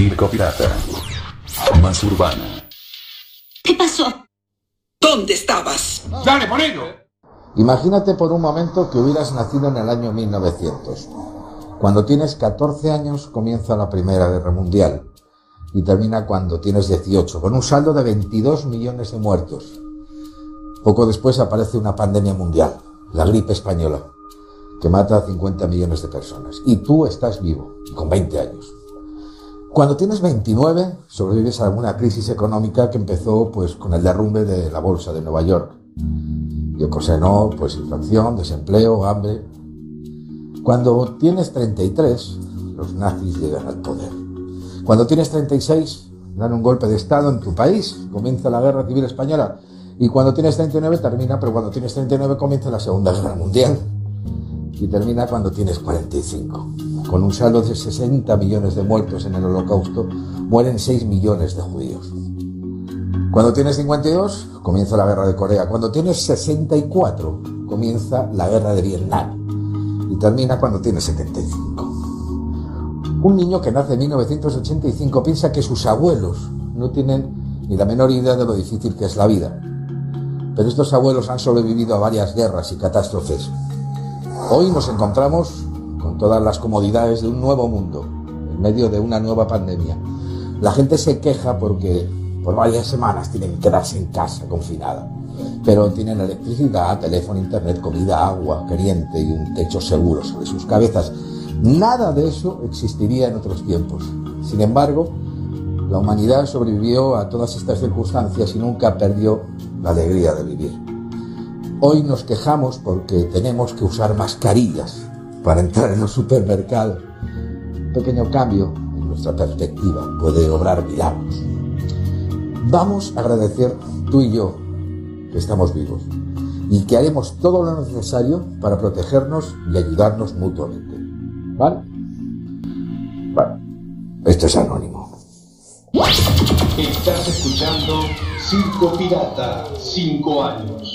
Circo Pirata. Más urbana. ¿Qué pasó? ¿Dónde estabas? Dale, ponelo. Imagínate por un momento que hubieras nacido en el año 1900. Cuando tienes 14 años comienza la Primera Guerra Mundial y termina cuando tienes 18, con un saldo de 22 millones de muertos. Poco después aparece una pandemia mundial, la gripe española, que mata a 50 millones de personas. Y tú estás vivo, con 20 años. Cuando tienes 29, sobrevives a alguna crisis económica que empezó pues, con el derrumbe de la bolsa de Nueva York y ocasionó pues, inflación, desempleo, hambre. Cuando tienes 33, los nazis llegan al poder. Cuando tienes 36, dan un golpe de Estado en tu país, comienza la Guerra Civil Española. Y cuando tienes 39 termina, pero cuando tienes 39 comienza la Segunda Guerra Mundial. Y termina cuando tienes 45. Con un saldo de 60 millones de muertos en el holocausto, mueren 6 millones de judíos. Cuando tienes 52, comienza la guerra de Corea. Cuando tienes 64, comienza la guerra de Vietnam. Y termina cuando tienes 75. Un niño que nace en 1985 piensa que sus abuelos no tienen ni la menor idea de lo difícil que es la vida. Pero estos abuelos han sobrevivido a varias guerras y catástrofes. Hoy nos encontramos con todas las comodidades de un nuevo mundo, en medio de una nueva pandemia. La gente se queja porque por varias semanas tienen que quedarse en casa confinada, pero tienen electricidad, teléfono, internet, comida, agua, caliente y un techo seguro sobre sus cabezas. Nada de eso existiría en otros tiempos. Sin embargo, la humanidad sobrevivió a todas estas circunstancias y nunca perdió la alegría de vivir. Hoy nos quejamos porque tenemos que usar mascarillas para entrar en un supermercado. Un pequeño cambio en nuestra perspectiva puede obrar milagros. Vamos a agradecer tú y yo que estamos vivos y que haremos todo lo necesario para protegernos y ayudarnos mutuamente. ¿Vale? Bueno, esto es anónimo. Estás escuchando Circo Pirata 5 años.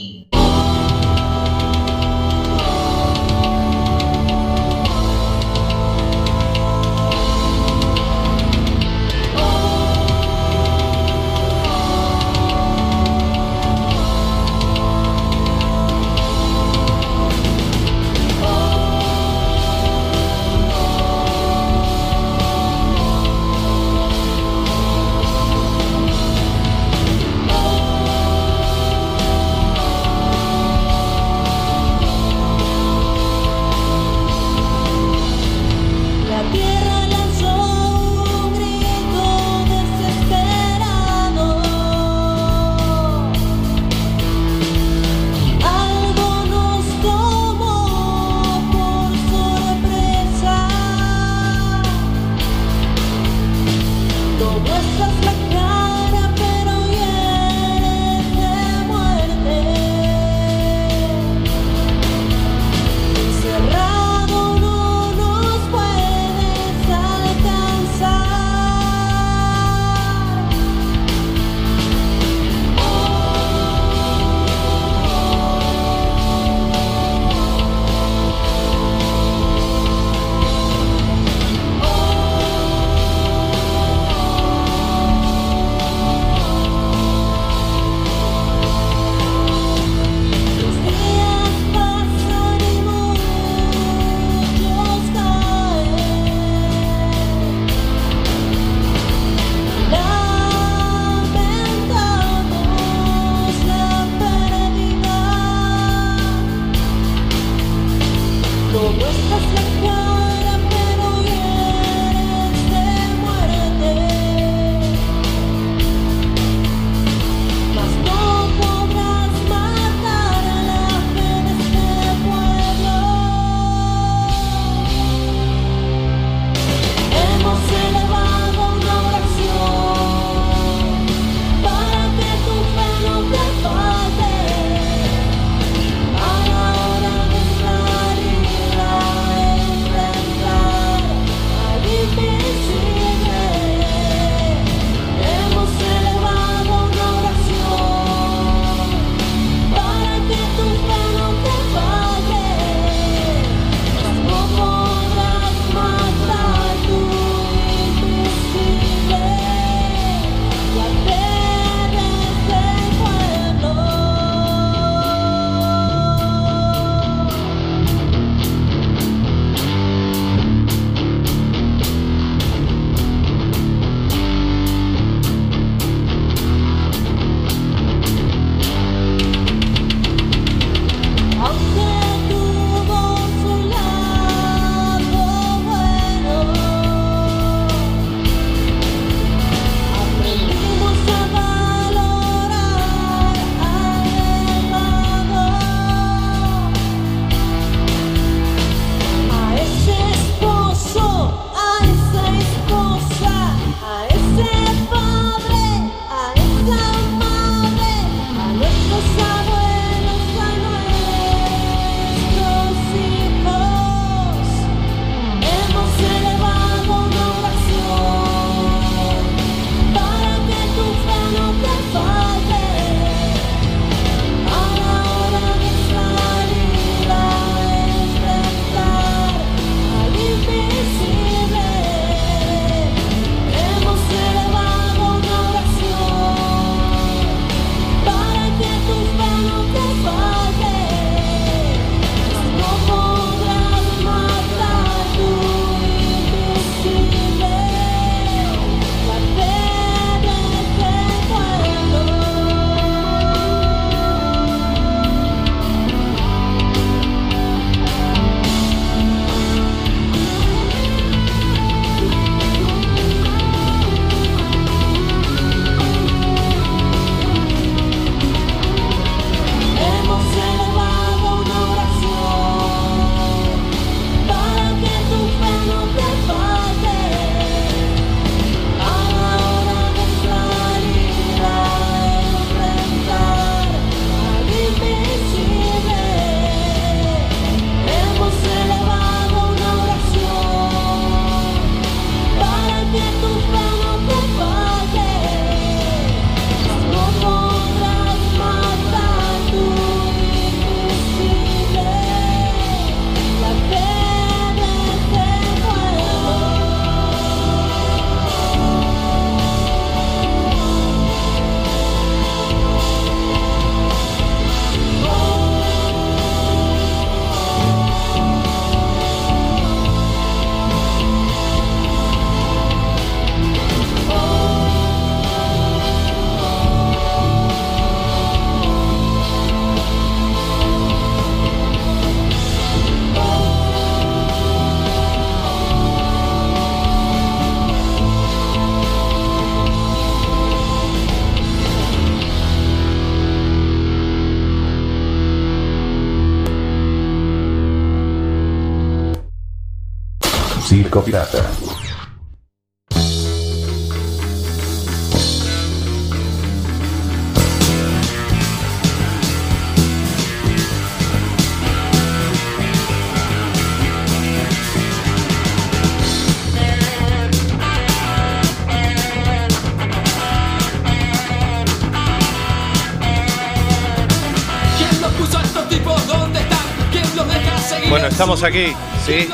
Deja seguir? Bueno, estamos aquí, ¿sí?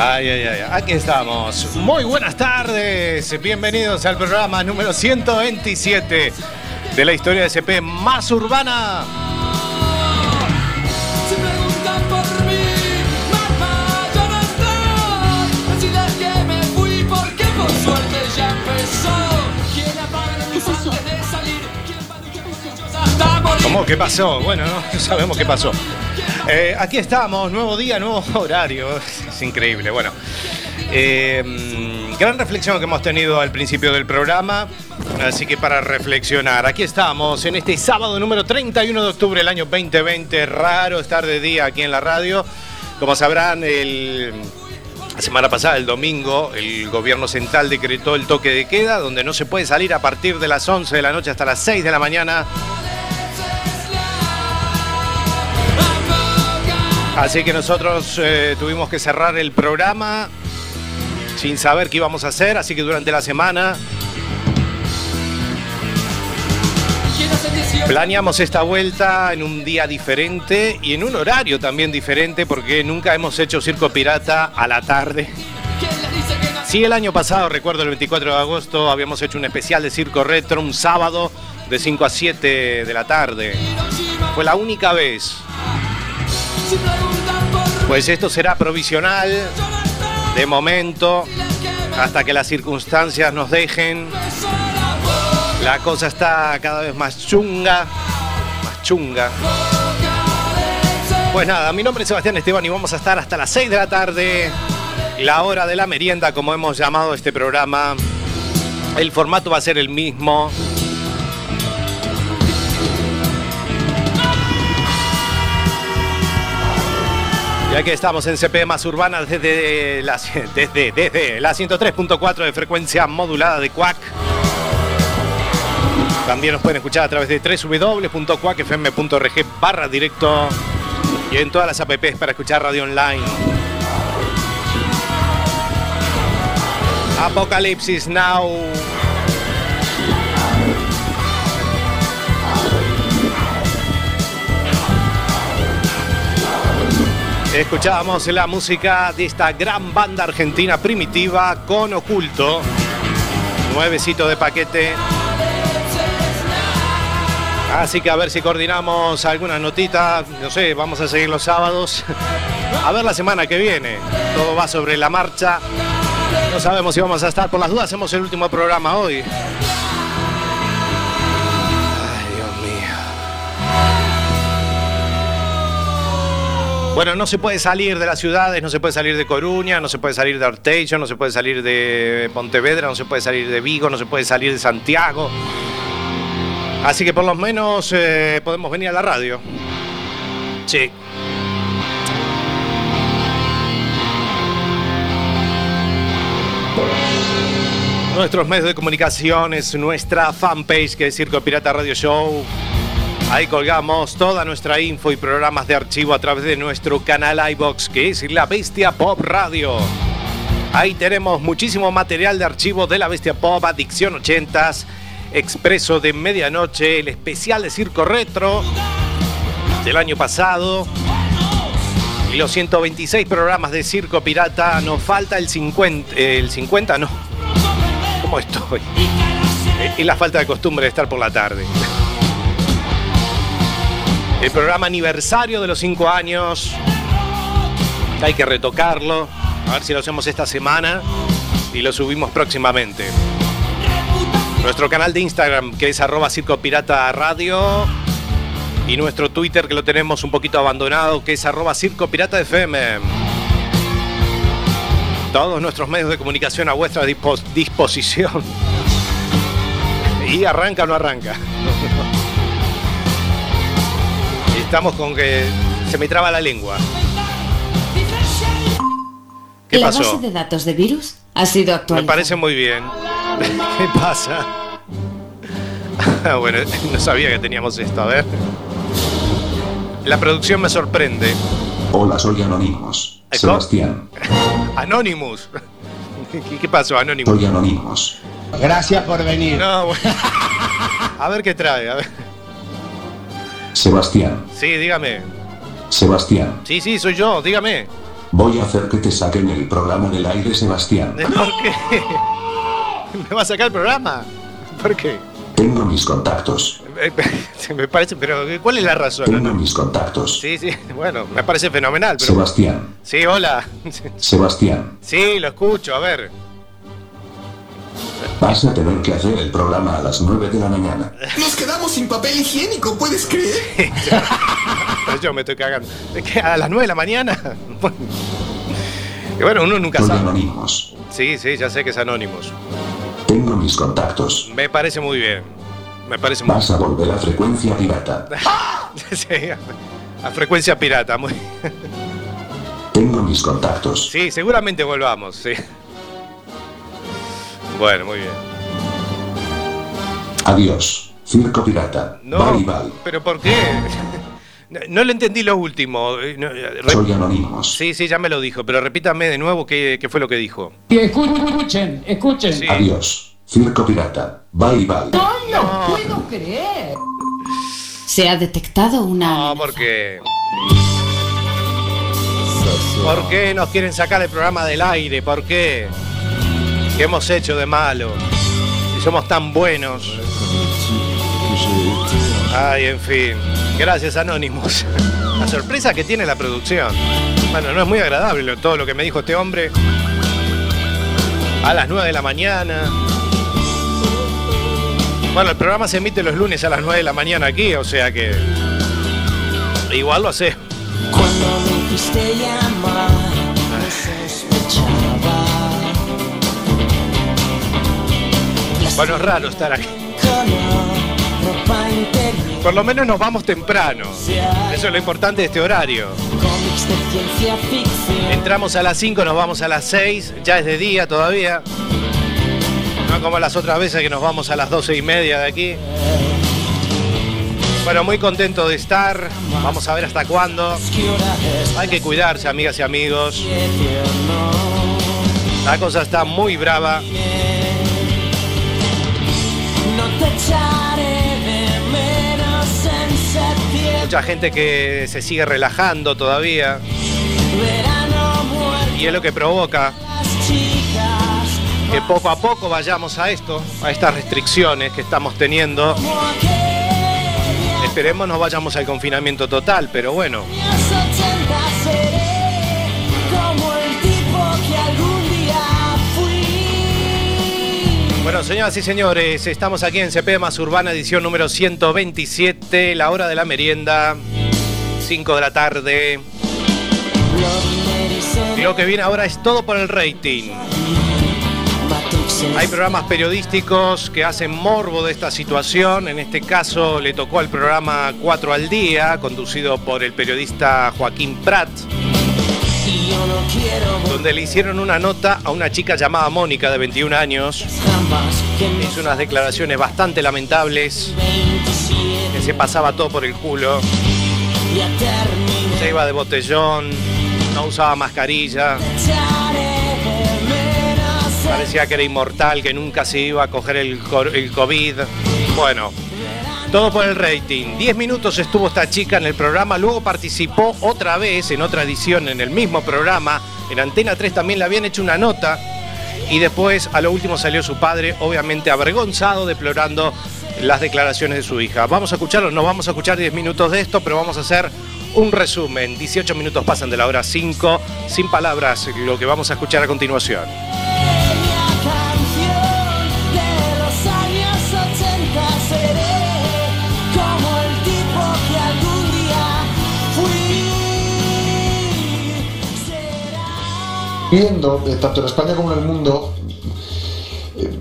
Ay, ay, ay, aquí estamos. Muy buenas tardes, bienvenidos al programa número 127 de la historia de SP más urbana. ¿Cómo? ¿Qué pasó? Bueno, no sabemos qué pasó. Eh, aquí estamos, nuevo día, nuevo horario. Es increíble. Bueno, eh, gran reflexión que hemos tenido al principio del programa. Así que para reflexionar, aquí estamos en este sábado número 31 de octubre del año 2020. Raro estar de día aquí en la radio. Como sabrán, el, la semana pasada, el domingo, el gobierno central decretó el toque de queda, donde no se puede salir a partir de las 11 de la noche hasta las 6 de la mañana. Así que nosotros eh, tuvimos que cerrar el programa sin saber qué íbamos a hacer, así que durante la semana ¿Quién hace 18? planeamos esta vuelta en un día diferente y en un horario también diferente porque nunca hemos hecho circo pirata a la tarde. Sí, el año pasado, recuerdo el 24 de agosto, habíamos hecho un especial de circo retro un sábado de 5 a 7 de la tarde. Fue la única vez. Pues esto será provisional, de momento, hasta que las circunstancias nos dejen. La cosa está cada vez más chunga, más chunga. Pues nada, mi nombre es Sebastián Esteban y vamos a estar hasta las 6 de la tarde, la hora de la merienda, como hemos llamado este programa. El formato va a ser el mismo. Ya que estamos en CP más urbana desde la, desde, desde la 103.4 de frecuencia modulada de Cuac. También nos pueden escuchar a través de www.cuacfm.org barra directo y en todas las apps para escuchar radio online. Apocalipsis Now. Escuchábamos la música de esta gran banda argentina primitiva con oculto. Nuevecito de paquete. Así que a ver si coordinamos alguna notita. No sé, vamos a seguir los sábados. A ver la semana que viene. Todo va sobre la marcha. No sabemos si vamos a estar. Por las dudas, hacemos el último programa hoy. Bueno, no se puede salir de las ciudades, no se puede salir de Coruña, no se puede salir de Arteixo, no se puede salir de Pontevedra, no se puede salir de Vigo, no se puede salir de Santiago. Así que por lo menos eh, podemos venir a la radio. Sí. Nuestros medios de comunicación es nuestra fanpage que es Circo Pirata Radio Show. Ahí colgamos toda nuestra info y programas de archivo a través de nuestro canal iBox que es La Bestia Pop Radio. Ahí tenemos muchísimo material de archivo de La Bestia Pop, Adicción 80s, Expreso de Medianoche, el especial de Circo Retro del año pasado. Y los 126 programas de Circo Pirata, nos falta el 50, eh, el 50 no. ¿Cómo estoy? Y la falta de costumbre de estar por la tarde. El programa aniversario de los 5 años. Hay que retocarlo. A ver si lo hacemos esta semana y lo subimos próximamente. Nuestro canal de Instagram, que es arroba Circo Pirata Radio. Y nuestro Twitter, que lo tenemos un poquito abandonado, que es arroba Circo Pirata FM. Todos nuestros medios de comunicación a vuestra dispo- disposición. Y arranca o no arranca. Estamos con que se me traba la lengua. ¿Qué ¿La pasó? base de datos de virus ha sido Me actualizada? parece muy bien. ¿Qué pasa? Ah, bueno, no sabía que teníamos esto. A ver. La producción me sorprende. Hola, soy Anonymous. Sebastián. Anonymous. ¿Qué, qué pasó, Anonymous? Soy Anonymous. Gracias por venir. No, bueno. A ver qué trae. A ver. Sebastián. Sí, dígame. Sebastián. Sí, sí, soy yo. Dígame. Voy a hacer que te saquen el programa del aire, Sebastián. ¿Por qué? ¿Me va a sacar el programa? ¿Por qué? Tengo mis contactos. Eh, Me parece, pero ¿cuál es la razón? Tengo mis contactos. Sí, sí, bueno, me parece fenomenal, pero... Sebastián. Sí, hola. Sebastián. Sí, lo escucho, a ver. Vas a tener que hacer el programa a las 9 de la mañana. Nos quedamos sin papel higiénico, ¿puedes creer? Pero yo me estoy cagando. Es que a las 9 de la mañana. Y bueno, uno nunca Soy sabe. Anonymous. Sí, sí, ya sé que es Anonymous. Tengo mis contactos. Me parece muy bien. Me parece muy Vas a volver a frecuencia pirata. Sí, a frecuencia pirata. Muy... Tengo mis contactos. Sí, seguramente volvamos, sí. Bueno, muy bien. Adiós. Circo pirata. No, Bye bye. pero ¿por qué? No, no le entendí lo último. Eh, no, eh, Soy Anonymous. Sí, sí, ya me lo dijo, pero repítame de nuevo qué, qué fue lo que dijo. Y escuchen, escuchen. Sí. Adiós. Circo pirata. Bye bye. No lo puedo creer. Se ha detectado una No, amenaza. porque. ¿Por qué nos quieren sacar el programa del aire? ¿Por qué? ¿Qué hemos hecho de malo? Si somos tan buenos. Ay, en fin. Gracias, Anonymous. La sorpresa que tiene la producción. Bueno, no es muy agradable todo lo que me dijo este hombre. A las 9 de la mañana. Bueno, el programa se emite los lunes a las 9 de la mañana aquí, o sea que. Igual lo hace. Cuando me Bueno, es raro estar aquí. Por lo menos nos vamos temprano. Eso es lo importante de este horario. Entramos a las 5, nos vamos a las 6, ya es de día todavía. No como las otras veces que nos vamos a las 12 y media de aquí. Bueno, muy contento de estar. Vamos a ver hasta cuándo. Hay que cuidarse, amigas y amigos. La cosa está muy brava. Mucha gente que se sigue relajando todavía. Y es lo que provoca que poco a poco vayamos a esto, a estas restricciones que estamos teniendo. Esperemos no vayamos al confinamiento total, pero bueno. Bueno, señoras y señores, estamos aquí en CP Más Urbana, edición número 127, la hora de la merienda, 5 de la tarde. Lo que viene ahora es todo por el rating. Hay programas periodísticos que hacen morbo de esta situación. En este caso le tocó al programa 4 al día, conducido por el periodista Joaquín Prat, yo no quiero donde le hicieron una nota a una chica llamada Mónica de 21 años. Hizo unas declaraciones bastante lamentables, 27 que se pasaba todo por el culo, se iba de botellón, no usaba mascarilla, parecía que era inmortal, que nunca se iba a coger el COVID. Bueno, todo por el rating. 10 minutos estuvo esta chica en el programa, luego participó otra vez en otra edición en el mismo programa. En Antena 3 también le habían hecho una nota y después a lo último salió su padre, obviamente avergonzado, deplorando las declaraciones de su hija. Vamos a escucharlo, no vamos a escuchar 10 minutos de esto, pero vamos a hacer un resumen. 18 minutos pasan de la hora 5, sin palabras, lo que vamos a escuchar a continuación. Viendo, eh, tanto en España como en el mundo, eh,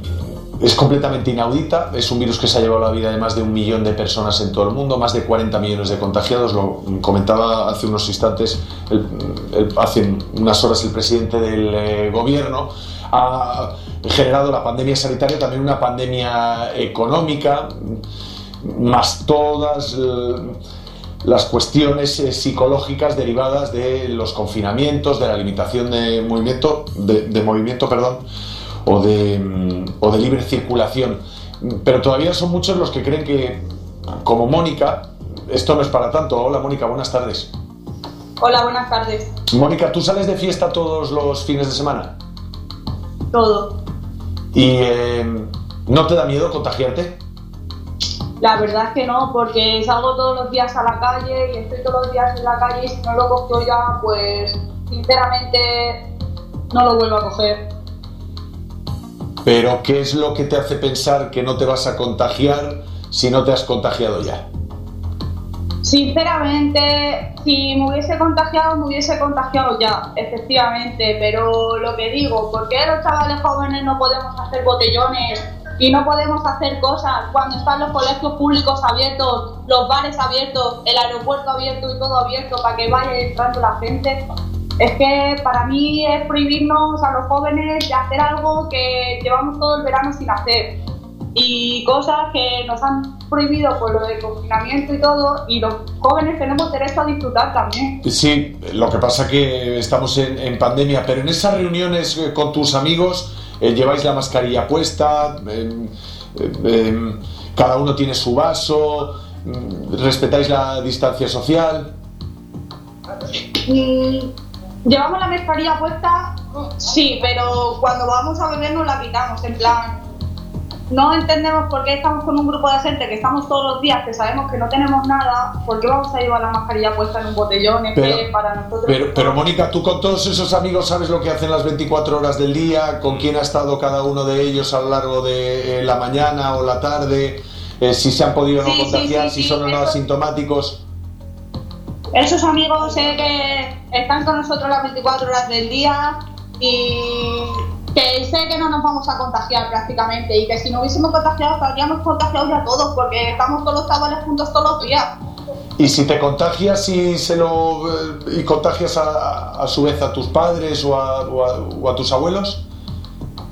es completamente inaudita, es un virus que se ha llevado la vida de más de un millón de personas en todo el mundo, más de 40 millones de contagiados, lo comentaba hace unos instantes, hace unas horas el presidente del eh, gobierno, ha generado la pandemia sanitaria también una pandemia económica, más todas las cuestiones eh, psicológicas derivadas de los confinamientos, de la limitación de movimiento, de, de movimiento, perdón, o de, mm, o de libre circulación. Pero todavía son muchos los que creen que, como Mónica, esto no es para tanto. Hola Mónica, buenas tardes. Hola, buenas tardes. Mónica, ¿tú sales de fiesta todos los fines de semana? Todo. ¿Y eh, no te da miedo contagiarte? La verdad es que no, porque salgo todos los días a la calle y estoy todos los días en la calle y si no lo cojo ya, pues sinceramente no lo vuelvo a coger. Pero ¿qué es lo que te hace pensar que no te vas a contagiar si no te has contagiado ya? Sinceramente, si me hubiese contagiado, me hubiese contagiado ya, efectivamente, pero lo que digo, ¿por qué los chavales jóvenes no podemos hacer botellones y no podemos hacer cosas cuando están los colegios públicos abiertos, los bares abiertos, el aeropuerto abierto y todo abierto para que vaya entrando la gente? Es que para mí es prohibirnos a los jóvenes de hacer algo que llevamos todo el verano sin hacer y cosas que nos han prohibido por lo del confinamiento y todo, y los jóvenes tenemos derecho a disfrutar también. Sí, lo que pasa que estamos en, en pandemia, pero en esas reuniones eh, con tus amigos eh, lleváis la mascarilla puesta, eh, eh, eh, cada uno tiene su vaso, mm, respetáis la distancia social. Mm, ¿Llevamos la mascarilla puesta? Sí, pero cuando vamos a beber nos la quitamos, en plan... No entendemos por qué estamos con un grupo de gente que estamos todos los días, que sabemos que no tenemos nada, ¿por qué vamos a llevar la mascarilla puesta en un botellón? Es Pero- que para nosotros... Pero, pero Mónica, tú con todos esos amigos sabes lo que hacen las 24 horas del día, con quién ha estado cada uno de ellos a lo largo de eh, la mañana o la tarde, eh, si se han podido no sí, contagiar, sí, si son o no asintomáticos. Esos amigos sé que están con nosotros las 24 horas del día y que sé que no nos vamos a contagiar prácticamente y que si no hubiésemos contagiado estaríamos contagiados ya todos porque estamos todos los chavales juntos todos los días. Y si te contagias y se lo eh, y contagias a, a su vez a tus padres o a, o a- o a tus abuelos.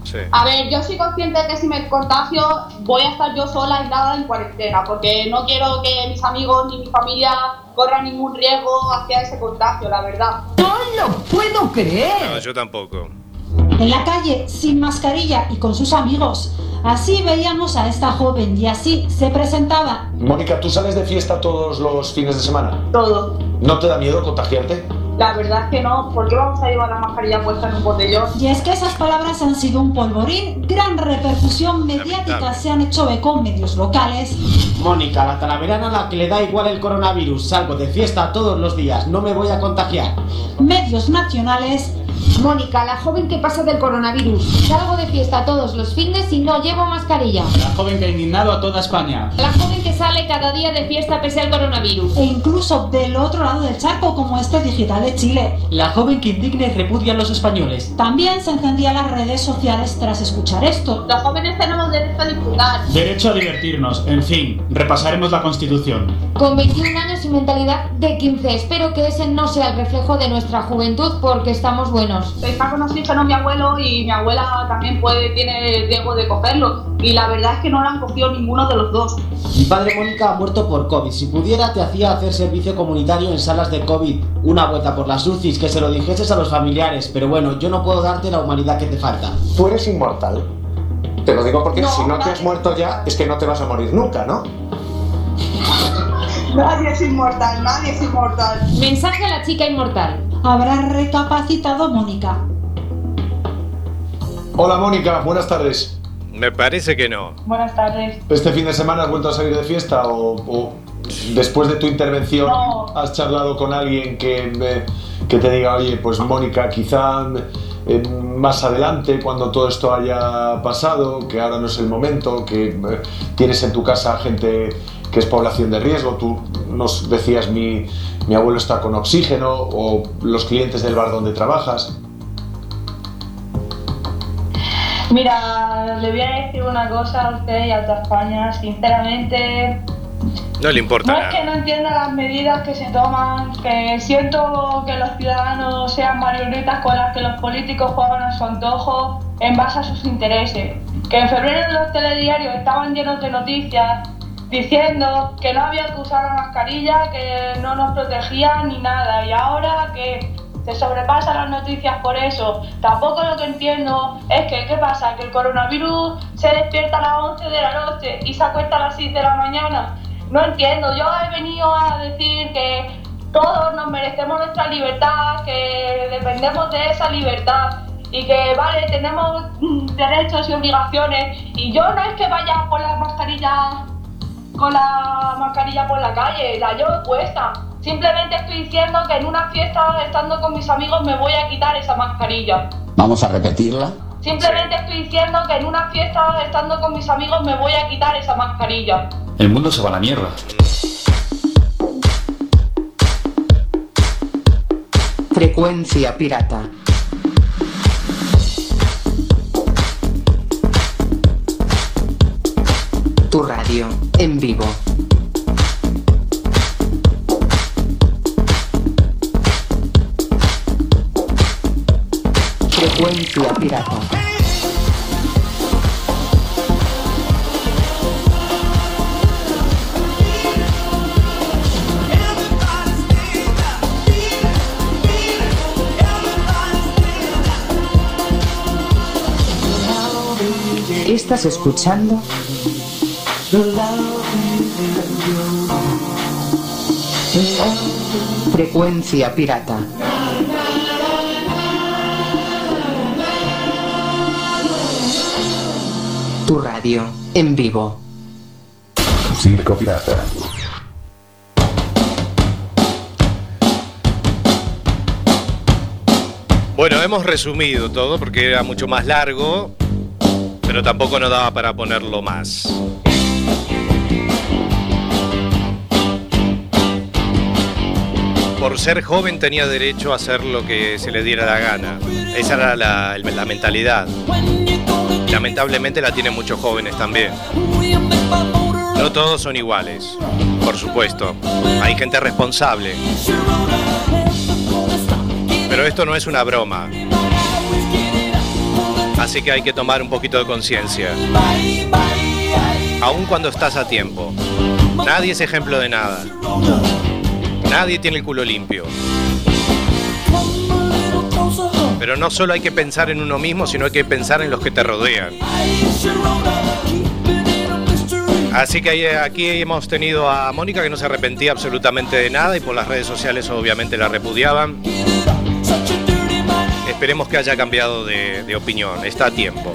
Sí. A ver, yo soy consciente de que si me contagio voy a estar yo sola aislada en cuarentena porque no quiero que mis amigos ni mi familia corran ningún riesgo hacia ese contagio, la verdad. ¡No lo puedo creer! No, yo tampoco. En la calle, sin mascarilla y con sus amigos. Así veíamos a esta joven y así se presentaba. Mónica, ¿tú sales de fiesta todos los fines de semana? Todo. ¿No te da miedo contagiarte? La verdad es que no, ¿por qué vamos a llevar la mascarilla puesta en un botellón? Y es que esas palabras han sido un polvorín, gran repercusión mediática, se han hecho eco en medios locales. Mónica, la talaverana a la que le da igual el coronavirus. Salgo de fiesta todos los días, no me voy a contagiar. Medios nacionales. Mónica, la joven que pasa del coronavirus. Salgo de fiesta todos los fines y no llevo mascarilla. La joven que ha indignado a toda España. La joven que sale cada día de fiesta pese al coronavirus. E incluso del otro lado del charco, como este digital de Chile. La joven que indigna y repudia a los españoles. También se encendían las redes sociales tras escuchar esto. Los jóvenes tenemos derecho a disfrutar. Derecho a divertirnos. En fin, repasaremos la Constitución. Con 21 años y mentalidad de 15. Espero que ese no sea el reflejo de nuestra juventud porque estamos buenos. Está con oxígeno mi abuelo y mi abuela también puede, tiene el riesgo de cogerlo. Y la verdad es que no lo han cogido ninguno de los dos. Mi padre Mónica ha muerto por COVID. Si pudiera, te hacía hacer servicio comunitario en salas de COVID. Una vuelta por las UCIs, que se lo dijeses a los familiares. Pero bueno, yo no puedo darte la humanidad que te falta. Tú eres inmortal. Te lo digo porque No, si no te has muerto ya, es que no te vas a morir nunca, ¿no? Nadie es inmortal, nadie es inmortal. Mensaje a la chica inmortal. Habrá recapacitado Mónica. Hola Mónica, buenas tardes. Me parece que no. Buenas tardes. ¿Este fin de semana has vuelto a salir de fiesta o, o después de tu intervención No. has charlado con alguien que, eh, que te diga, oye, pues Mónica, quizá eh, más adelante, cuando todo esto haya pasado, que ahora no es el momento, que eh, tienes en tu casa gente que es población de riesgo, tú nos decías mi, mi abuelo está con oxígeno o los clientes del bar donde trabajas. Mira, le voy a decir una cosa a usted y a toda España. Sinceramente, No le importa no es que nada. no entienda las medidas que se toman, que siento que los ciudadanos sean marionetas con las que los políticos juegan a su antojo en base a sus intereses. Que en febrero los telediarios estaban llenos de noticias diciendo que no había que usar la mascarilla, que no nos protegía ni nada. Y ahora que se sobrepasan las noticias por eso. Tampoco lo que entiendo es que, ¿qué pasa? Que el coronavirus se despierta a las 11 de la noche y se acuesta a las 6 de la mañana. No entiendo, yo he venido a decir que todos nos merecemos nuestra libertad, que dependemos de esa libertad y que, vale, tenemos derechos y obligaciones. Y yo no es que vaya por la mascarilla con la mascarilla por la calle, la llevo puesta. Simplemente estoy diciendo que en una fiesta, estando con mis amigos, me voy a quitar esa mascarilla. Vamos a repetirla. Simplemente estoy diciendo que en una fiesta, estando con mis amigos, me voy a quitar esa mascarilla. El mundo se va a la mierda. Frecuencia pirata. Tu radio en vivo. Frecuencia pirata. Estás escuchando Frecuencia pirata. Tu radio en vivo. Circo Pirata. Bueno, hemos resumido todo porque era mucho más largo, pero tampoco nos daba para ponerlo más. Por ser joven tenía derecho a hacer lo que se le diera la gana. Esa era la, la mentalidad. Lamentablemente la tienen muchos jóvenes también. No todos son iguales, por supuesto. Hay gente responsable. Pero esto no es una broma. Así que hay que tomar un poquito de conciencia. Aun cuando estás a tiempo. Nadie es ejemplo de nada. Nadie tiene el culo limpio. Pero no solo hay que pensar en uno mismo, sino hay que pensar en los que te rodean. Así que aquí hemos tenido a Mónica que no se arrepentía absolutamente de nada y por las redes sociales obviamente la repudiaban. Esperemos que haya cambiado de, de opinión, está a tiempo.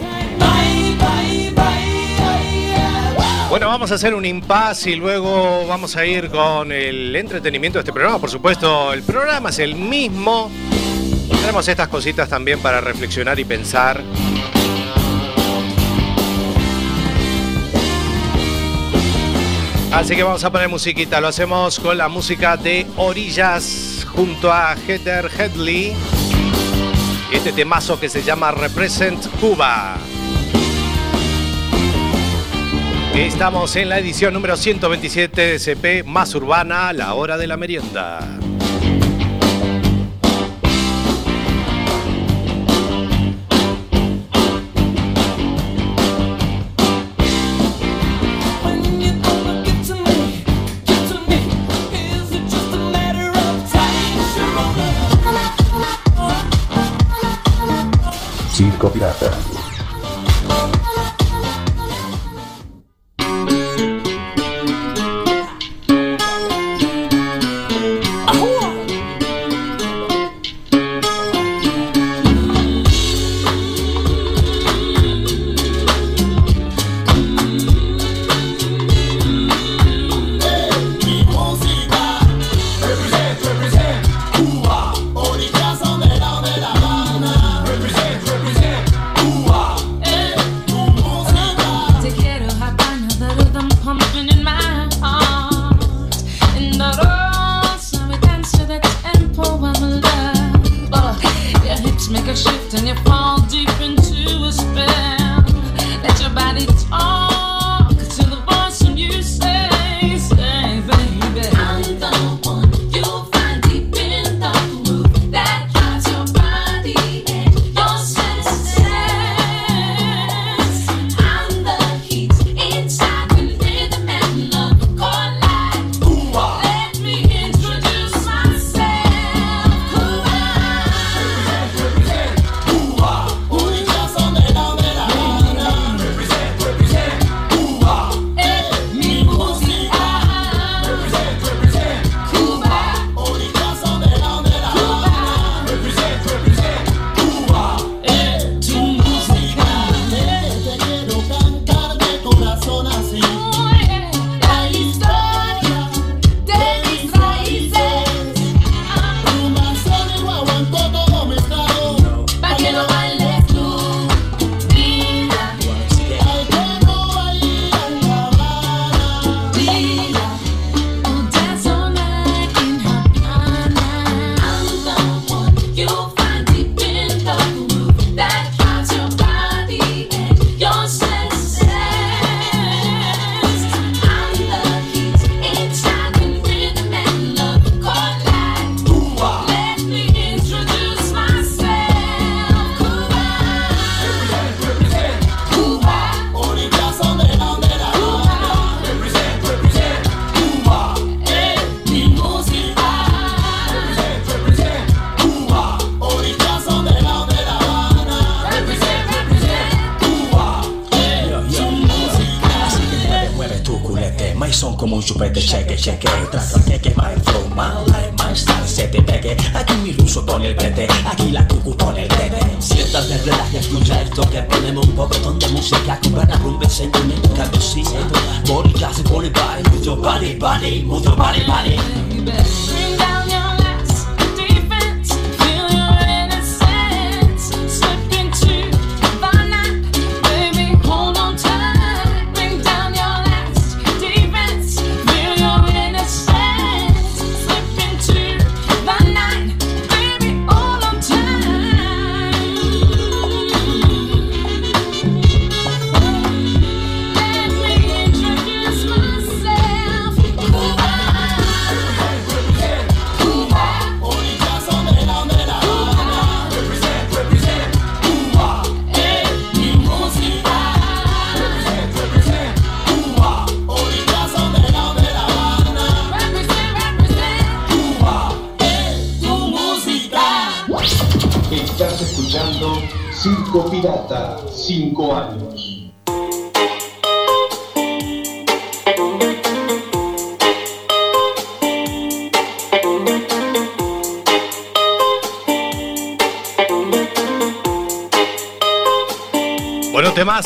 Bueno, vamos a hacer un impasse y luego vamos a ir con el entretenimiento de este programa. Por supuesto, el programa es el mismo. Tenemos estas cositas también para reflexionar y pensar. Así que vamos a poner musiquita. Lo hacemos con la música de Orillas junto a Heather Headley. Este temazo que se llama Represent Cuba. Estamos en la edición número 127 de CP Más Urbana, la hora de la merienda. Circo Pirata.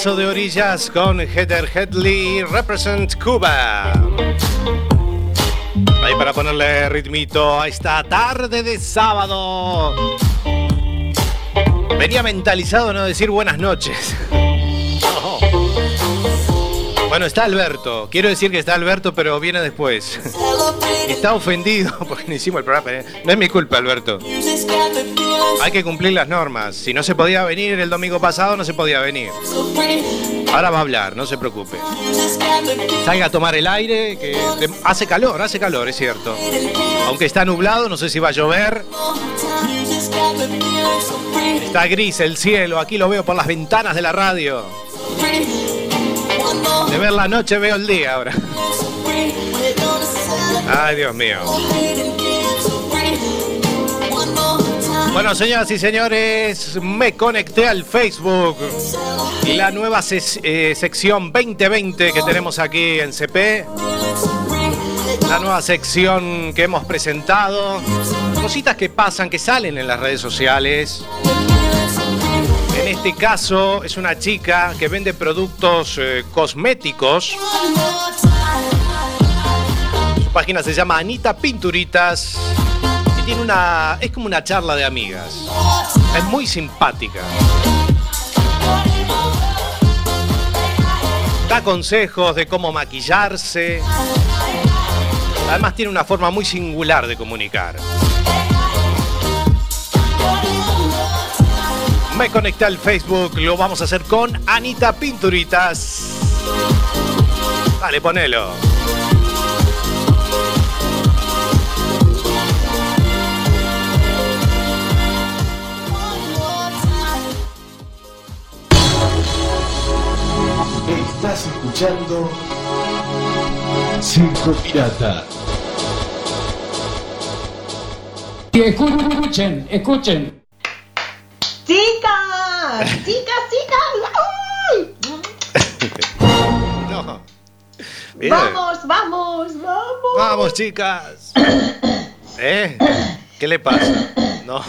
De orillas con Heather Headley, Represent Cuba. Ahí para ponerle ritmito a esta tarde de sábado. Venía mentalizado no decir buenas noches. No. Bueno, está Alberto. Quiero decir que está Alberto, pero viene después. Está ofendido porque no hicimos el programa. No es mi culpa, Alberto. Hay que cumplir las normas. Si no se podía venir el domingo pasado, no se podía venir. Ahora va a hablar, no se preocupe. Salga a tomar el aire, que hace calor, hace calor, es cierto. Aunque está nublado, no sé si va a llover. Está gris el cielo, aquí lo veo por las ventanas de la radio. De ver la noche veo el día ahora. Ay, Dios mío. Bueno, señoras y señores, me conecté al Facebook. La nueva eh, sección 2020 que tenemos aquí en CP. La nueva sección que hemos presentado. Cositas que pasan, que salen en las redes sociales. En este caso es una chica que vende productos eh, cosméticos. Página se llama Anita Pinturitas. Y tiene una. es como una charla de amigas. Es muy simpática. Da consejos de cómo maquillarse. Además tiene una forma muy singular de comunicar. Me conecté al Facebook, lo vamos a hacer con Anita Pinturitas. Dale, ponelo. Estás escuchando Circo Pirata. Y escuchen, escuchen. ¡Chicas! ¡Chicas, chicas! ¡Ay! No. ¡Vamos, vamos, vamos! Vamos, chicas. ¿Eh? ¿Qué le pasa? No.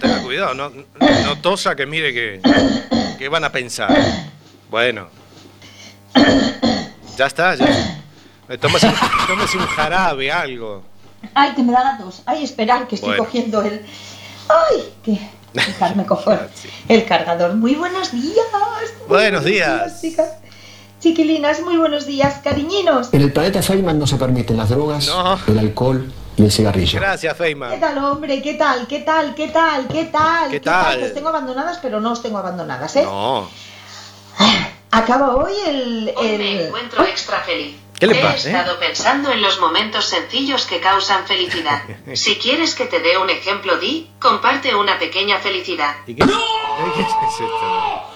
Tenga cuidado, no, no tosa que mire que, que van a pensar. Bueno. Ya está, ya. Eh, Tómese, tómese un jarabe, algo. ¡Ay, que me da la tos! ¡Ay, esperar, que estoy Bueno. cogiendo el... ¡Ay, que... Dejarme coger el cargador. Muy buenos días. muy Buenos días. chicas. Chiquilinas, muy buenos días, cariñinos. En el planeta Feynman no se permiten las drogas, No. el alcohol y el cigarrillo. Gracias, ¿Qué Feynman. tal, hombre? ¿Qué tal? ¿Qué tal? ¿Qué tal? ¿Qué tal? ¿Qué tal? Os tengo abandonadas, pero no os tengo abandonadas, ¿eh? No. Acaba hoy el... el... Me encuentro extra feliz. ¿Qué le He pasa, eh? estado pensando en los momentos sencillos que causan felicidad. Si quieres que te dé un ejemplo, di, comparte una pequeña felicidad. ¿Y qué, ¿Qué es esto?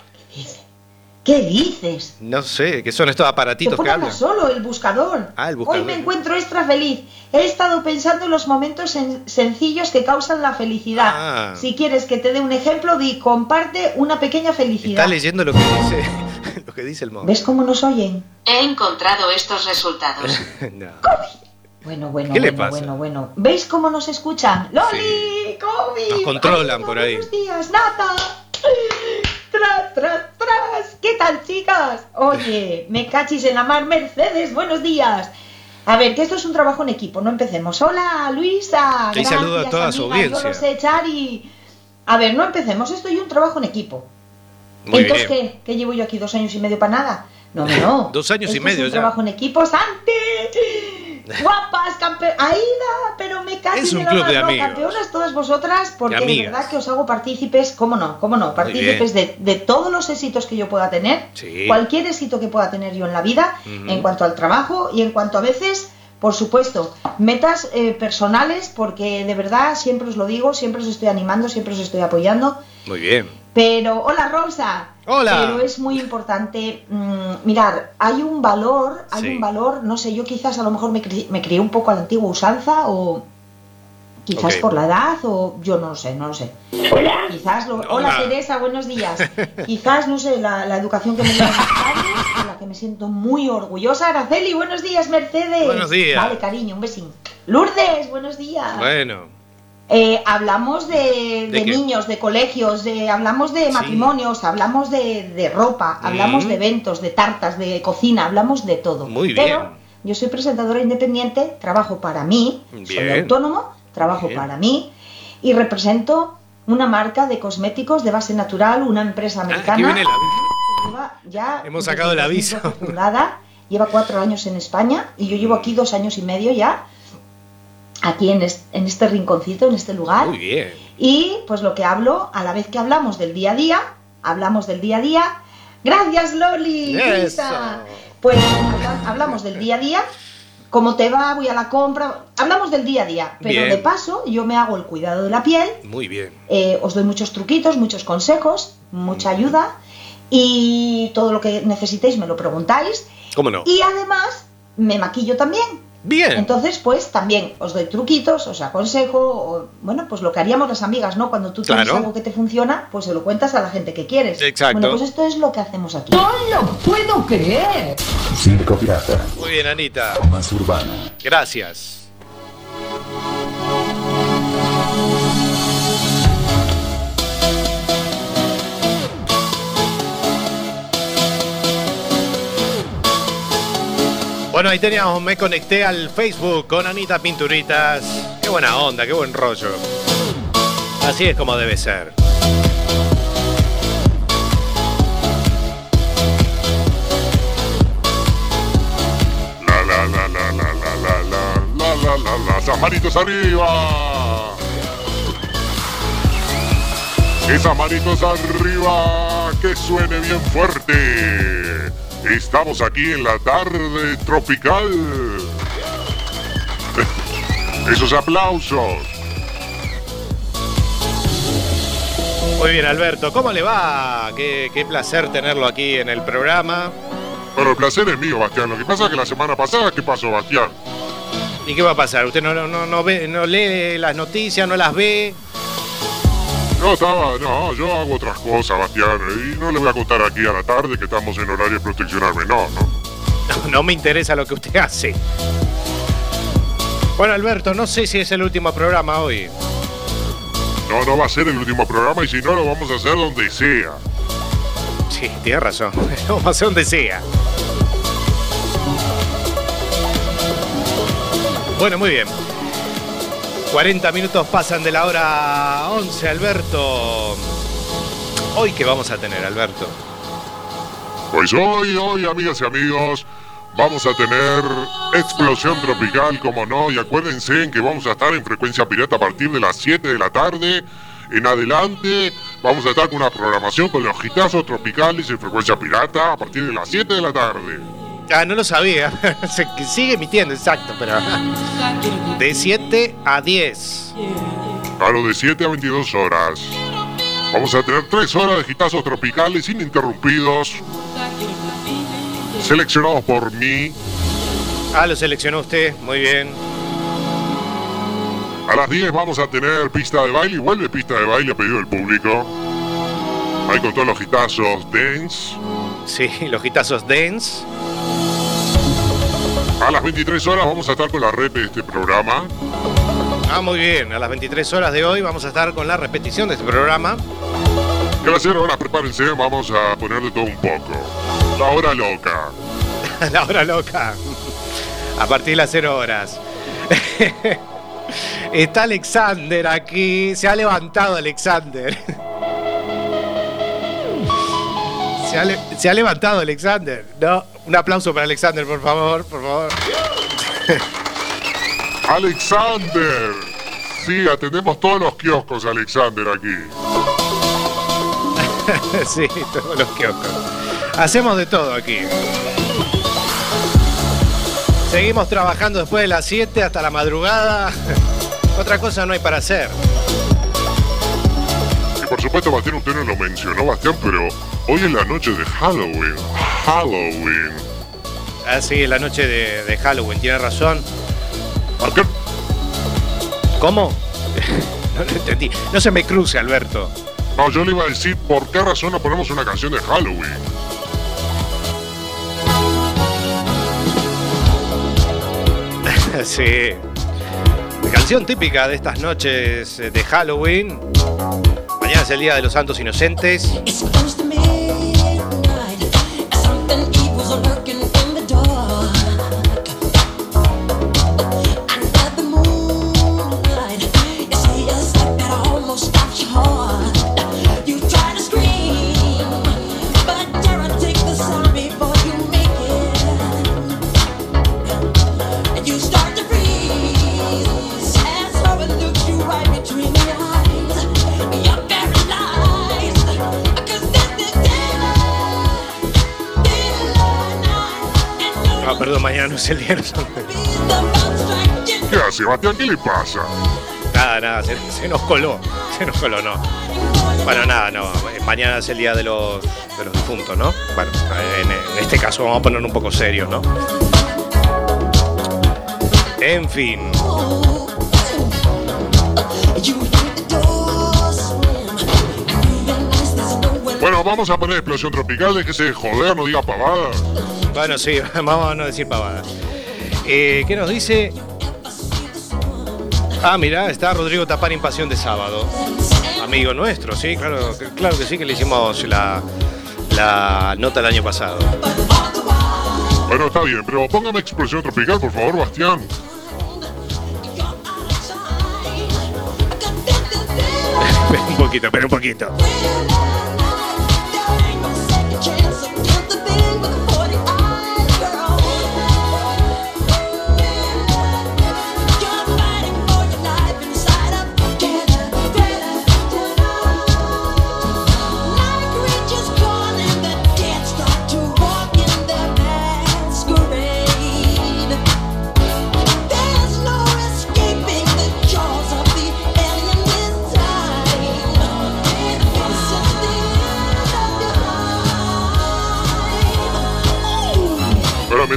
¿Qué dices? No sé, ¿qué son estos Que aparatitos que hablan? solo el buscador. Ah, el buscador. Hoy me encuentro extra feliz. He estado pensando en los momentos sen- sencillos que causan la felicidad. Ah. Si quieres que te dé un ejemplo, di comparte una pequeña felicidad. Está leyendo lo que dice. Lo que dice el modo. ¿Ves cómo nos oyen? He encontrado estos resultados. No. Bueno, bueno, ¿Qué le bueno, pasa? bueno, bueno. ¿Veis cómo nos escuchan? ¡Loli! ¡Kobe! Nos controlan por ahí. Buenos días, Nata. Tras, tras, tras. ¿Qué tal, chicas? Oye, me cachis en la mar, Mercedes. Buenos días. A ver, que esto es un trabajo en equipo, no empecemos. Hola, Luisa. Y saludo a toda su amiga, Yo audiencia. lo sé, Chari. A ver, no empecemos. Esto y un trabajo en equipo. Muy Entonces, bien. ¿qué? ¿Que llevo yo aquí dos años y medio para nada? No, no. Dos años y medio es un ya. trabajo en equipo, Santi. Guapas, campeonas. Aida, pero me casi Es un me club de amigos. campeonas todas vosotras, porque de verdad que os hago partícipes, cómo no, cómo no, partícipes de, de todos los éxitos que yo pueda tener, Sí. cualquier éxito que pueda tener yo en la vida, en cuanto al trabajo y en cuanto a veces, por supuesto, metas eh, personales, porque de verdad siempre os lo digo, siempre os estoy animando, siempre os estoy apoyando. Muy bien. Pero, hola Rosa. Hola. Pero es muy importante, mm, mirar, hay un valor, hay Sí. un valor, no sé, yo quizás a lo mejor me, cri- me crié un poco a la antigua usanza o quizás por la edad o yo no sé, no lo sé. Quizás lo- hola. Hola. Teresa, buenos días. quizás, no sé, la, la educación que me dieron mis la que me siento muy orgullosa. Araceli, buenos días, Mercedes. Buenos días. Vale, cariño, un besín. Lourdes, buenos días. Bueno. Eh, hablamos de, ¿De de qué? niños, de colegios, de, hablamos de matrimonios, hablamos de, de ropa, hablamos Mm. de eventos, de tartas, de cocina, hablamos de todo. Muy Pero bien. yo soy presentadora independiente, trabajo para mí, soy autónomo, trabajo Bien. para mí y represento una marca de cosméticos de base natural, una empresa Aquí americana. viene la... Ya Hemos sacado el aviso. 2012 fundada, lleva cuatro años en España y yo llevo aquí dos años y medio ya, aquí en este, en este rinconcito, en este lugar. Muy bien. Y pues lo que hablo, a la vez que hablamos del día a día, hablamos del día a día. Gracias, Loli. Eso. Luisa. Pues habla- hablamos del día a día. ¿Cómo te va? Voy a la compra. Hablamos del día a día. Pero Bien. de paso, yo me hago el cuidado de la piel. Muy bien. eh, os doy muchos truquitos, muchos consejos, mucha ayuda. Y todo lo que necesitéis me lo preguntáis. ¿Cómo no? Y además, me maquillo también. Bien. Entonces, pues también os doy truquitos, os aconsejo, o, bueno, pues lo que haríamos las amigas, ¿no? Cuando tú tienes Claro. algo que te funciona, pues se lo cuentas a la gente que quieres. Exacto. Bueno, pues esto es lo que hacemos aquí. ¡No lo puedo creer! Circo Pirata. Muy bien, Anita. Más urbana. Gracias. Bueno, ahí teníamos, me conecté al Facebook con Anita Pinturitas. Qué buena onda, qué buen rollo. Así es como debe ser. La la la la la la la la la la la manitos arriba. Esas manitos arriba, que suene bien fuerte. Estamos aquí en la tarde tropical. Esos aplausos. Muy bien, Alberto, ¿cómo le va? Qué, qué placer tenerlo aquí en el programa. Pero el placer es mío, Bastián. Lo que pasa es que la semana pasada, ¿qué pasó, Bastián? ¿Y qué va a pasar? ¿Usted no, no, no, ve, no lee las noticias, no las ve? No, estaba, no, yo hago otras cosas, Bastián. Y no le voy a contar aquí a la tarde que estamos en horario de protección al menor, ¿no? No, no me interesa lo que usted hace. Bueno, Alberto, no sé si es el último programa hoy. No, no va a ser el último programa y si no lo vamos a hacer donde sea. Sí, tiene razón. Vamos a hacer donde sea. Bueno, muy bien. 40 minutos pasan de la hora 11, Alberto. Hoy qué vamos a tener, Alberto. Pues hoy, hoy, amigas y amigos, vamos a tener explosión tropical, como no, y acuérdense en que vamos a estar en frecuencia pirata a partir de las 7 de la tarde. En adelante vamos a estar con una programación con los gitazos tropicales en frecuencia pirata a partir de las 7 de la tarde. Ah, no lo sabía. Se sigue emitiendo, exacto, pero. De 7 a 10. Claro, de 7 a 22 horas. Vamos a tener 3 horas de gitazos tropicales ininterrumpidos. Seleccionados por mí. Ah, lo seleccionó usted. Muy bien. A las 10 vamos a tener pista de baile y vuelve pista de baile a pedido del público. Ahí con todos los gitazos dance. Sí, los gitazos dance. A las 23 horas vamos a estar con la rep de este programa. Ah, muy bien. A las 23 horas de hoy vamos a estar con la repetición de este programa. Gracias, ahora prepárense, vamos a poner de todo un poco. La hora loca. la hora loca. A partir de las 0 horas. Está Alexander aquí. Se ha levantado Alexander. Se ha, le- se ha levantado Alexander. No, un aplauso para Alexander, por favor, por favor. Alexander. Sí, atendemos todos los kioscos, Alexander, aquí. sí, todos los kioscos. Hacemos de todo aquí. Seguimos trabajando después de las 7 hasta la madrugada. Otra cosa no hay para hacer. Por supuesto, Bastián, usted no lo mencionó, Bastián, pero hoy es la noche de Halloween. Halloween. Ah, sí, la noche de, de Halloween, tiene razón. ¿Cómo? no lo entendí. No se me cruce, Alberto. No, yo le iba a decir por qué razón no ponemos una canción de Halloween. sí. Canción típica de estas noches de Halloween. Mañana es el Día de los Santos Inocentes. ¿Qué hace, Bastián? ¿Qué le pasa? Nada, nada, se, se nos coló. Se nos coló, no. Bueno, nada, no. Mañana es el Día de los, de los Difuntos, ¿no? Bueno, en, en este caso vamos a poner un poco serios, ¿no? En fin. Bueno, vamos a poner explosión tropical, déjese de joder, no diga pavadas. Bueno, sí, vamos a no decir pavadas. Eh, ¿Qué nos dice? Ah, mira, está Rodrigo Tapar en Pasión de Sábado. Amigo nuestro, sí, claro, claro que sí, que le hicimos la, la nota el año pasado. Bueno, está bien, pero póngame explosión tropical, por favor, Bastián. Espera un poquito, espera un poquito.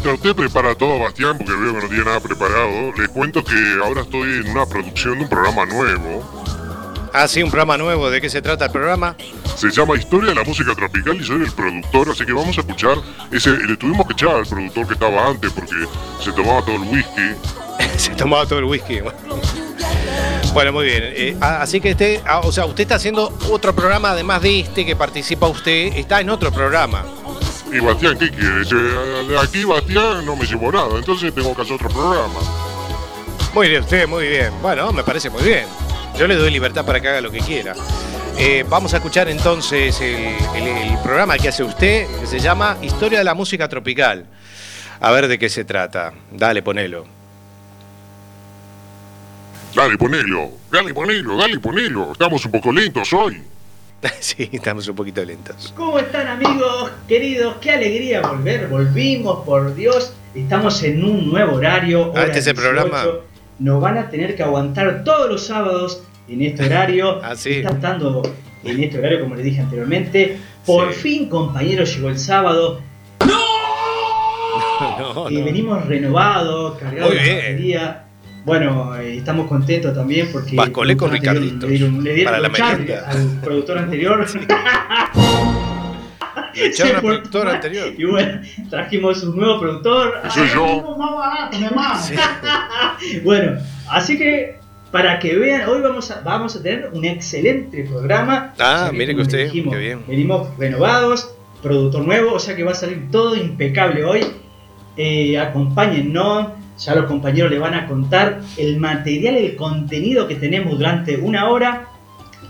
Mientras usted prepara todo, Bastián, porque veo que no tiene nada preparado, les cuento que ahora estoy en una producción de un programa nuevo. Ah, sí, un programa nuevo. ¿De qué se trata el programa? Se llama Historia de la Música Tropical y soy el productor, así que vamos a escuchar ese. Le tuvimos que echar al productor que estaba antes porque se tomaba todo el whisky. se tomaba todo el whisky. Bueno, muy bien. Eh, así que este, ah, o sea, usted está haciendo otro programa además de este que participa usted, está en otro programa. Y Bastián, ¿qué quiere? Se- De aquí Bastián no me llevó nada, entonces tengo que hacer otro programa. Muy bien, usted, muy bien. Bueno, me parece muy bien. Yo le doy libertad para que haga lo que quiera. Eh, vamos a escuchar entonces el, el- el programa que hace usted, que se llama Historia de la Música Tropical. A ver de qué se trata. Dale, ponelo. Dale, ponelo, dale, ponelo, dale, ponelo. Estamos un poco lentos hoy. sí, estamos un poquito lentos. ¿Cómo están amigos queridos? Qué alegría volver, volvimos, por Dios. Estamos en un nuevo horario. Ah, hora este es el 18. programa. Nos van a tener que aguantar todos los sábados en este horario. Ah, sí. Está estando en este horario, como les dije anteriormente. Por fin, compañeros, llegó el sábado. No, Y no. venimos renovados, cargados de bien. Bueno, eh, estamos contentos también porque anterior Ricarditos. le dieron, le dieron Para la al productor anterior. Echaron al productor anterior. Y bueno, trajimos un nuevo productor. Soy yo. Más barato, mi mamá. Bueno, así que para que vean, hoy vamos a, vamos a tener un excelente programa. Ah, O sea mire que usted, dijimos, qué bien. Venimos renovados, productor nuevo, o sea que va a salir todo impecable hoy. Eh, acompáñennos, ya los compañeros le van a contar el material, el contenido que tenemos durante una hora,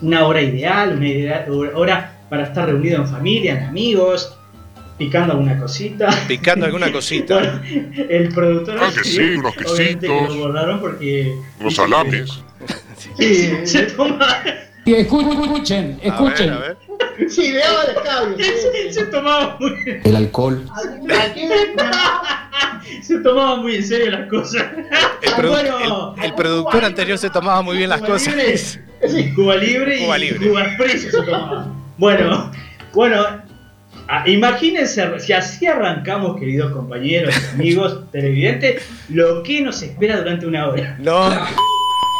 una hora ideal, una idea- hora para estar reunidos en familia, en amigos, picando alguna cosita. Picando alguna cosita. Bueno, el productor Claro que sí, unos obviamente que quesitos. lo borraron porque Los salames. sí, se toma Y escuchen, escuchen. A ver, Sí, de ahora escabio. se, se tomaba muy El alcohol. Se tomaba muy en serio las cosas. El, produ- bueno, el- el productor anterior se tomaba muy bien las Cuba cosas. Libre, sí, Cuba Libre y Cuba Libre. Cuba Express se tomaba. Bueno, bueno, ah, imagínense si así arrancamos, queridos compañeros, amigos, televidentes, lo que nos espera durante una hora. No,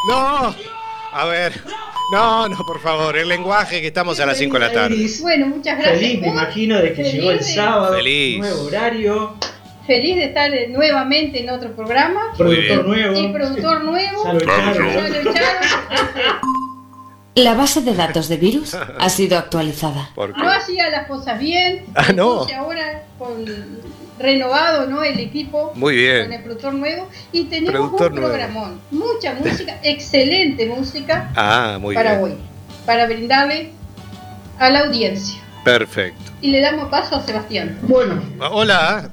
no. A ver, no, no, por favor. El lenguaje que estamos a las 5 de la tarde. Feliz, Bueno, muchas gracias. feliz, me imagino, de que Feliz llegó el sábado, Feliz. nuevo horario, Feliz de estar eh, nuevamente en otro programa. Productor nuevo. Y productor nuevo. La base de datos de virus ha sido actualizada. ¿Por qué? No hacía las cosas bien. Ah, no. Entonces ahora con renovado ¿no? el equipo. Muy Con bien. el productor nuevo. Y tenemos Productor un nuevo. programón. Mucha música, excelente música Ah, muy para bien. hoy. Para brindarle a la audiencia. Perfecto. Y le damos paso a Sebastián. Bueno, Ah, Hola.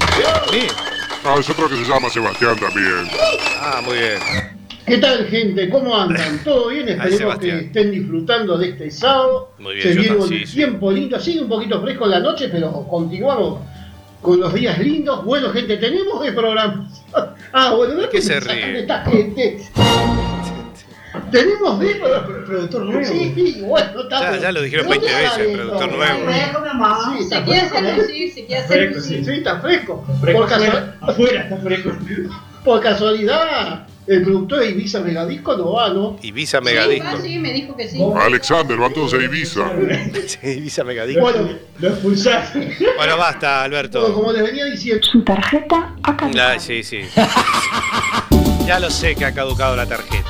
Sí. Ah, es otro que se llama Sebastián también. Ah, muy bien. ¿qué tal, gente? ¿Cómo andan? ¿Todo bien? Esperemos que estén disfrutando de este sábado. Muy bien, Se yo viene un sí. tiempo lindo, sigue un poquito fresco en la noche, pero continuamos con los días lindos. Bueno, gente, tenemos el programa. Ah, bueno, ¿de qué se ríe? esta gente? Tenemos de Productor nuevo. Sí, sí, bueno, está Ya, ya lo dijeron No 20 te veces, esto. productor nuevo. Sí, Se quiere lucir, se quiere hacer Fresco, lucir. Sí, está fresco. Fresco Por, afuera, afuera está fresco. por casualidad, el productor de Ibiza Megadisco no va, ¿no? Ibiza Sí, Megadisco. va, sí, me dijo que sí. Alexander, van todos a Ibiza. Sí, Ibiza Megadisco. Bueno, Lo expulsaron. Bueno, basta, bueno, Alberto. como les venía diciendo, Su tarjeta ha caducado. Sí, sí. Ya lo sé que ha caducado la tarjeta.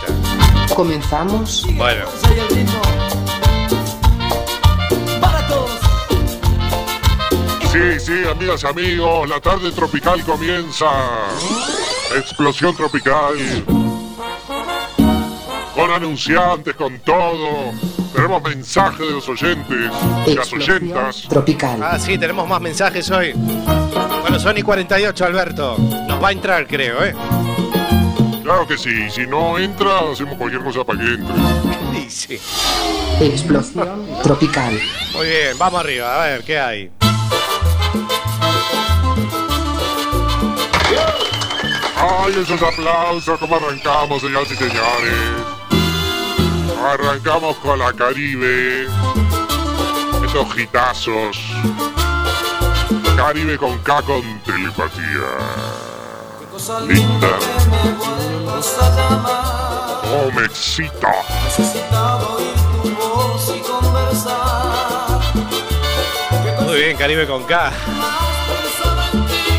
Comenzamos. Bueno. Sí, sí, amigas y amigos, la tarde tropical comienza. Explosión tropical. Con anunciantes, con todo. Tenemos mensajes de los oyentes, de las Explosión oyentas. tropical. ah, sí, tenemos más mensajes hoy. Bueno, son y 48, Alberto. Nos va a entrar, creo, ¿eh? Claro que sí, si no entra, hacemos cualquier cosa para que entre. Sí. Explosión tropical. Muy bien, vamos arriba, a ver, ¿qué hay? ¡Ay, esos aplausos! ¿Cómo arrancamos, señoras y señores? Arrancamos con la Caribe. Estos gitazos. Caribe con K con telepatía. Linda. Oh, me excita. Muy bien, Caribe con K.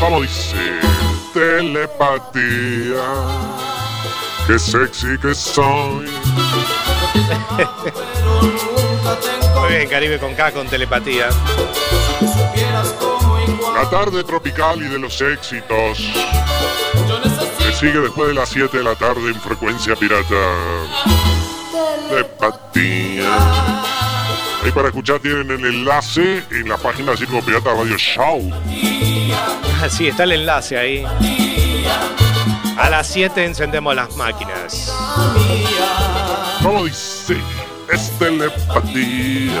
Vamos, dice. Telepatía. Qué sexy que soy. Muy bien, Caribe con K con telepatía. La tarde tropical y de los éxitos. Que sigue después de las 7 de la tarde en frecuencia pirata. Telepatía. Ahí para escuchar tienen el enlace en la página Circo Pirata Radio Show. Sí, está el enlace ahí. A las 7 encendemos las máquinas. ¿Cómo dice? Es telepatía,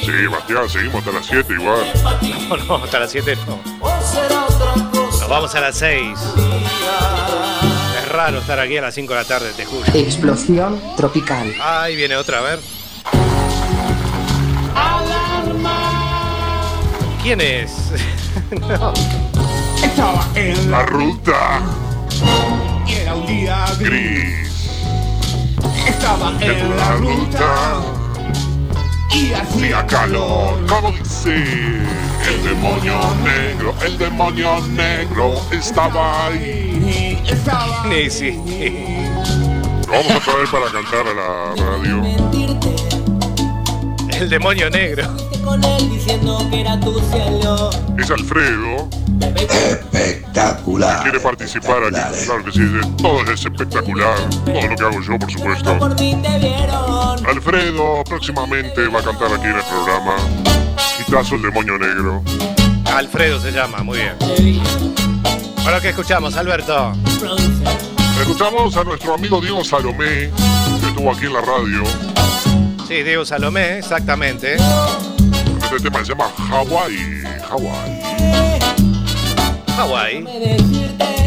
Bastián, seguimos hasta las 7 igual. No, no, hasta las 7 no. Nos vamos a las 6. Es raro estar aquí a las 5 de la tarde, te juro. Explosión tropical. Ahí viene otra, a ver. ¿Quién es? no. Estaba en La ruta y era un día gris. Estaba en la ruta y Hacía calor, como dice el demonio negro, el demonio negro estaba ahí. Sí, sí. Lo vamos a traer para cantar a la radio. El demonio negro. Con él diciendo que era tu cielo. Es Alfredo. Espectacular. Quiere participar aquí. Claro que sí, de- todo es espectacular. Todo lo que hago yo, por supuesto. Por mí te vieron. Alfredo próximamente va a cantar aquí en el programa. Quitazo el demonio negro. Alfredo se llama, muy bien. Bueno, ¿qué escuchamos, Alberto? Escuchamos a nuestro amigo Diego Salomé, que estuvo aquí en la radio. Sí, Diego Salomé, exactamente. Este tema se llama Hawaii. Hawaii. Hawaii.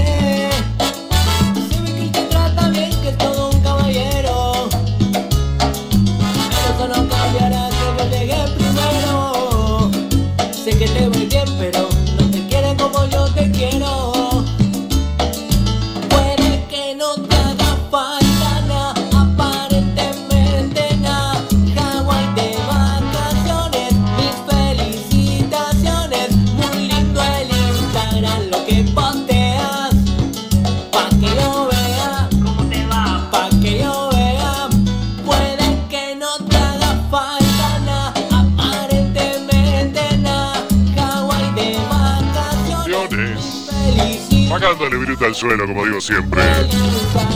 Viruta al suelo, como digo siempre.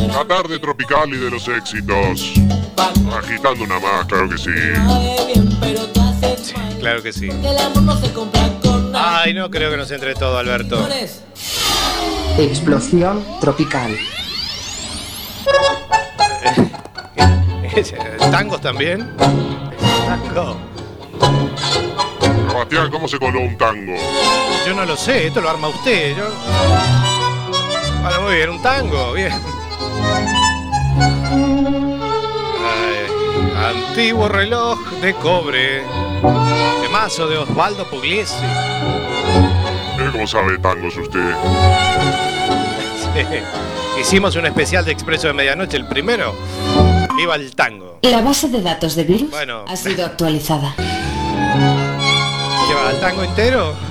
La tarde tropical y de los éxitos. Agitando una más, claro que sí. Claro que sí. El. Ay, no creo que nos entre todo, Alberto. Explosión tropical. ¿Tangos también? Tango. Sebastián, ¿cómo se coló un tango? Yo no lo sé, esto lo arma usted. Yo... Muy bien, un tango, bien. Ay, antiguo reloj de cobre. De mazo de Osvaldo Pugliese. Cómo sabe tangos usted. Sí. Hicimos un especial de Expreso de Medianoche, el primero. Viva el tango. La base de datos de virus Bueno. ha sido actualizada. ¿Lleva el tango entero?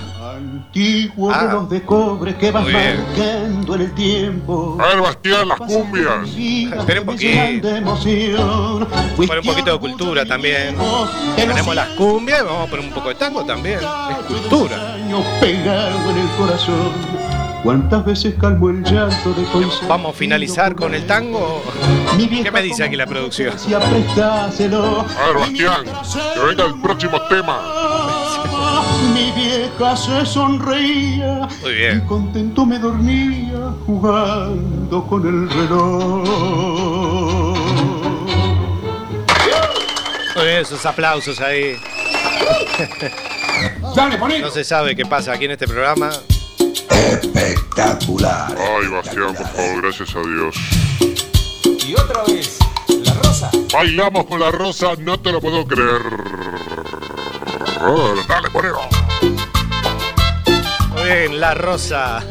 Antiguo Ah. reloj de cobre que vas Muy bien. marcando en el tiempo. A ver, Bastián, las cumbias. Espera un poquito. Poner un poquito de cultura también. Tenemos las cumbias y vamos a poner un poco de tango también. Es cultura. Años pegado en el corazón. ¿Cuántas veces calmo el llanto de consentido? Vamos a finalizar con el tango. ¿Qué me dice aquí la producción? A ver, Bastián, que venga el próximo tema. Mi vieja se sonreía. Muy bien. Contento me dormía jugando con el reloj. Muy bien, esos aplausos ahí. Dale. No se sabe qué pasa aquí en este programa. Espectacular. Ay, Bastián, por favor, gracias a Dios. Y otra vez, la rosa. Bailamos con la rosa, no te lo puedo creer. Dale, ponelo. Muy bien, La Rosa.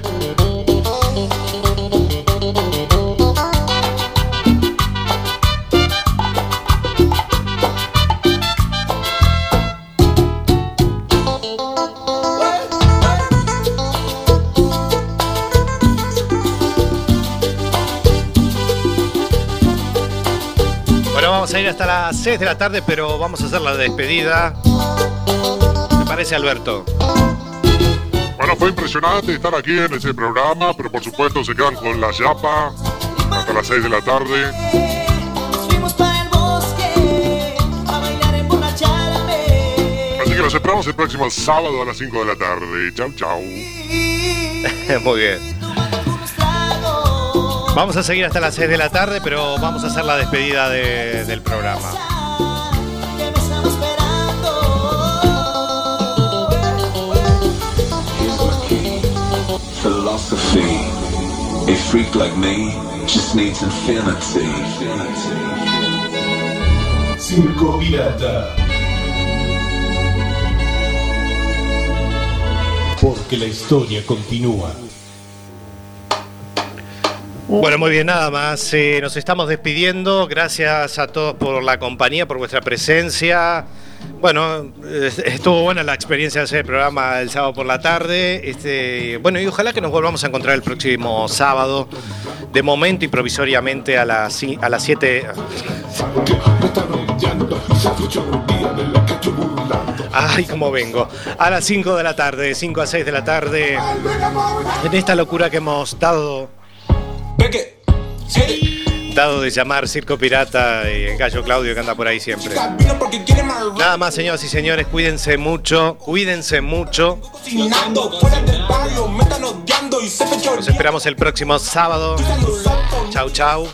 Bueno, vamos a ir hasta las 6 de la tarde, pero vamos a hacer la despedida. ¿Me parece, Alberto? Bueno, fue impresionante estar aquí en ese programa, pero por supuesto se quedan con la yapa hasta las 6 de la tarde. Así que los esperamos el próximo sábado a las 5 de la tarde. Chau, chau. Muy bien. Vamos a seguir hasta las 6 de la tarde, pero vamos a hacer la despedida de- del programa. Philosophy. A freak like me just needs infinity. Circo Pirata. Porque la historia continúa. Bueno, muy bien, nada más. eh, nos estamos despidiendo. Gracias a todos por la compañía, por vuestra presencia. Bueno, eh, estuvo buena la experiencia de hacer el programa el sábado por la tarde. Este, bueno, y ojalá que nos volvamos a encontrar el próximo sábado, de momento y provisoriamente a las, a las 7. Ay, cómo vengo. A las 5 de la tarde, 5 a 6 de la tarde, en esta locura que hemos dado de llamar Circo Pirata y el gallo Claudio que anda por ahí siempre. Nada más, señoras y señores, cuídense mucho, cuídense mucho. Nos esperamos el próximo sábado. Chau, chau.